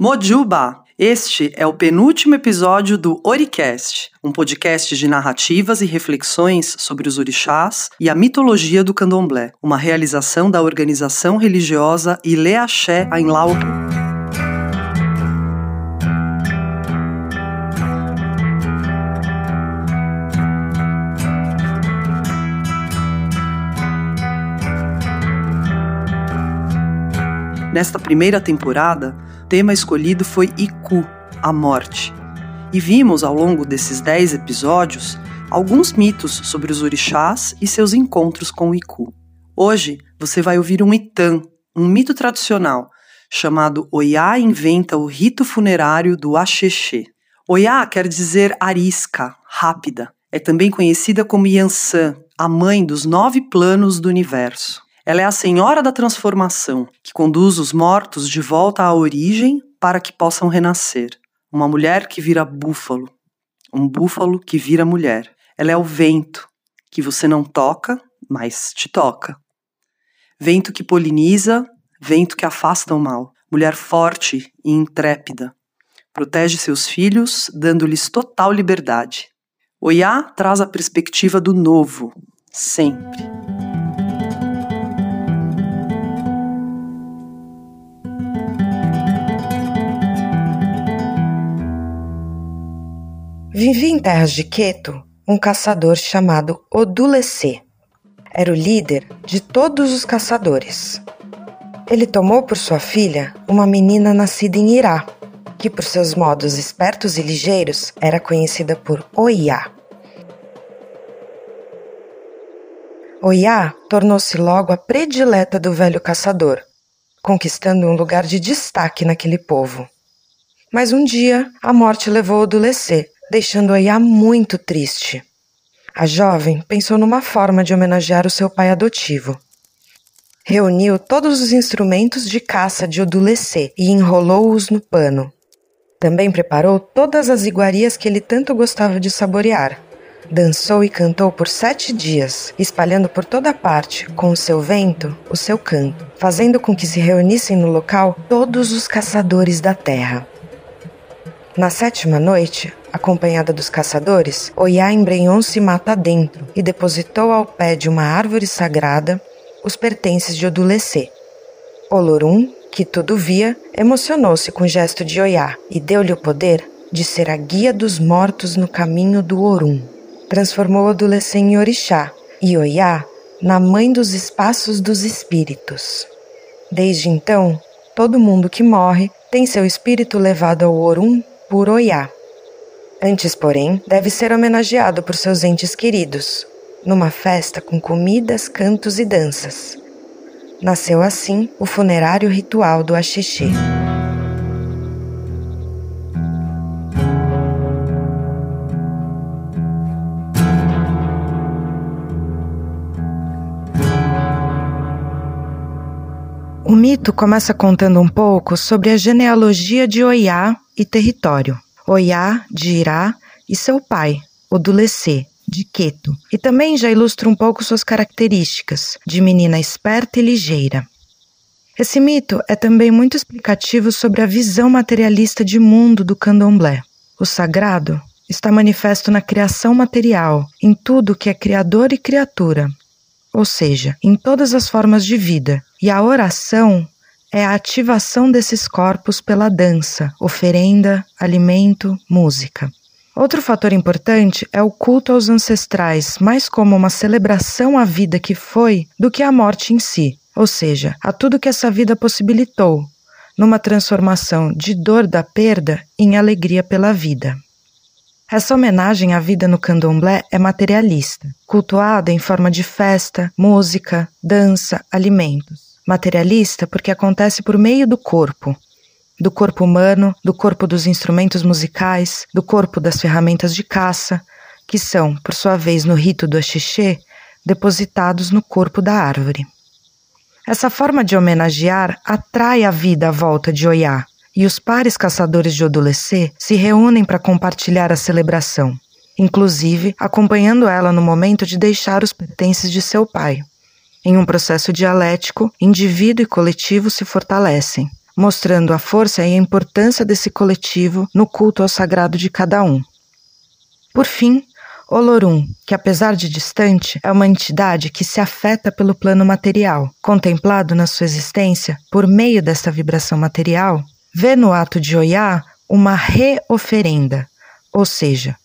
Mojuba! Este é o penúltimo episódio do Oricast, um podcast de narrativas e reflexões sobre os orixás e a mitologia do candomblé, uma realização da organização religiosa Ileaxé Ainlauto. Nesta primeira temporada, o tema escolhido foi Iku, a morte. E vimos ao longo desses dez episódios alguns mitos sobre os orixás e seus encontros com o Iku. Hoje você vai ouvir um Itan, um mito tradicional, chamado Oiá inventa o rito funerário do Axexê. Oiá quer dizer arisca, rápida. É também conhecida como Yansan, a mãe dos nove planos do universo. Ela é a senhora da transformação, que conduz os mortos de volta à origem para que possam renascer. Uma mulher que vira búfalo, um búfalo que vira mulher. Ela é o vento, que você não toca, mas te toca. Vento que poliniza, vento que afasta o mal. Mulher forte e intrépida. Protege seus filhos, dando-lhes total liberdade. Oiá traz a perspectiva do novo, sempre. Vivia em terras de Queto um caçador chamado Odulecê. Era o líder de todos os caçadores. Ele tomou por sua filha uma menina nascida em Irá, que por seus modos espertos e ligeiros era conhecida por Oiá. Oiá tornou-se logo a predileta do velho caçador, conquistando um lugar de destaque naquele povo. Mas um dia a morte levou Odulecê deixando Oiá muito triste. A jovem pensou numa forma de homenagear o seu pai adotivo. Reuniu todos os instrumentos de caça de Odulecê e enrolou-os no pano. Também preparou todas as iguarias que ele tanto gostava de saborear. Dançou e cantou por sete dias, espalhando por toda parte, com o seu vento, o seu canto, fazendo com que se reunissem no local todos os caçadores da terra. Na sétima noite, acompanhada dos caçadores, Oiá embrenhou-se mata dentro e depositou ao pé de uma árvore sagrada os pertences de Odulecê. Olorum, que tudo via, emocionou-se com o gesto de Oiá e deu-lhe o poder de ser a guia dos mortos no caminho do Orum. Transformou Odulecê em orixá e Oiá na mãe dos espaços dos espíritos. Desde então, todo mundo que morre tem seu espírito levado ao Orum por Oiá. Antes, porém, deve ser homenageado por seus entes queridos, numa festa com comidas, cantos e danças. Nasceu assim o funerário ritual do Axixê. O mito começa contando um pouco sobre a genealogia de Oiá e território. Oiá, de Irá, e seu pai, Odulecê, de Queto, e também já ilustra um pouco suas características, de menina esperta e ligeira. Esse mito é também muito explicativo sobre a visão materialista de mundo do candomblé. O sagrado está manifesto na criação material, em tudo que é criador e criatura, ou seja, em todas as formas de vida, e a oração é a ativação desses corpos pela dança, oferenda, alimento, música. Outro fator importante é o culto aos ancestrais, mais como uma celebração à vida que foi do que à morte em si, ou seja, a tudo que essa vida possibilitou, numa transformação de dor da perda em alegria pela vida. Essa homenagem à vida no candomblé é materialista, cultuada em forma de festa, música, dança, alimentos. Materialista porque acontece por meio do corpo, do corpo humano, do corpo dos instrumentos musicais, do corpo das ferramentas de caça, que são, por sua vez, no rito do axixê, depositados no corpo da árvore. Essa forma de homenagear atrai a vida à volta de Oiá, e os pares caçadores de Odulecê se reúnem para compartilhar a celebração, inclusive acompanhando ela no momento de deixar os pertences de seu pai. Em um processo dialético, indivíduo e coletivo se fortalecem, mostrando a força e a importância desse coletivo no culto ao sagrado de cada um. Por fim, Olorum, que apesar de distante, é uma entidade que se afeta pelo plano material, contemplado na sua existência por meio dessa vibração material, vê no ato de Oiá uma reoferenda, ou seja,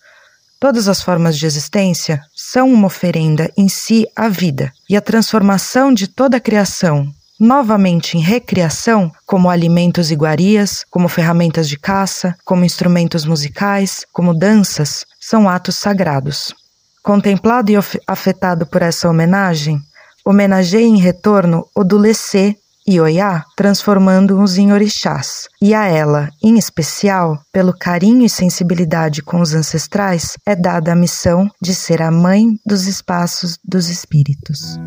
Todas as formas de existência são uma oferenda em si à vida, e a transformação de toda a criação, novamente em recriação, como alimentos iguarias, como ferramentas de caça, como instrumentos musicais, como danças, são atos sagrados. Contemplado e afetado por essa homenagem, homenageie em retorno o Dulecê e Oiá, transformando-os em orixás. E a ela, em especial, pelo carinho e sensibilidade com os ancestrais, é dada a missão de ser a mãe dos espaços dos espíritos.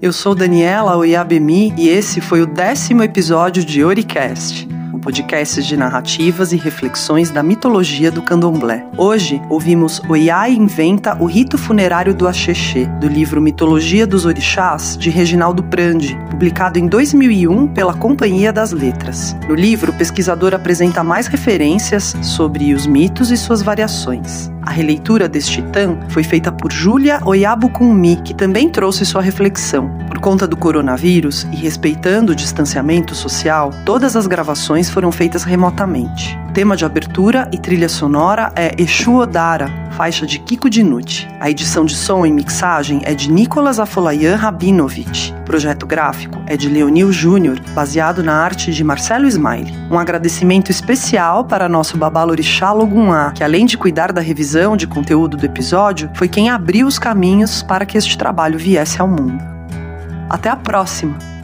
Eu sou Daniela Oiabemi e esse foi o décimo episódio de Oricast um podcast de narrativas e reflexões da mitologia do candomblé. Hoje, ouvimos Oiá inventa o rito funerário do Axexê, do livro Mitologia dos Orixás, de Reginaldo Prandi, publicado em 2001 pela Companhia das Letras. No livro, o pesquisador apresenta mais referências sobre os mitos e suas variações. A releitura deste titã foi feita por Júlia Oyabukunmi, que também trouxe sua reflexão. Por conta do coronavírus e respeitando o distanciamento social, todas as gravações foram feitas remotamente. Tema de abertura e trilha sonora é Exu Odara, faixa de Kiko Dinucci. A edição de som e mixagem é de Nicolas Afolayan Rabinovich. O projeto gráfico é de Leonil Júnior, baseado na arte de Marcelo Smiley. Um agradecimento especial para nosso babalorixá Loguná, que além de cuidar da revisão de conteúdo do episódio, foi quem abriu os caminhos para que este trabalho viesse ao mundo. Até a próxima!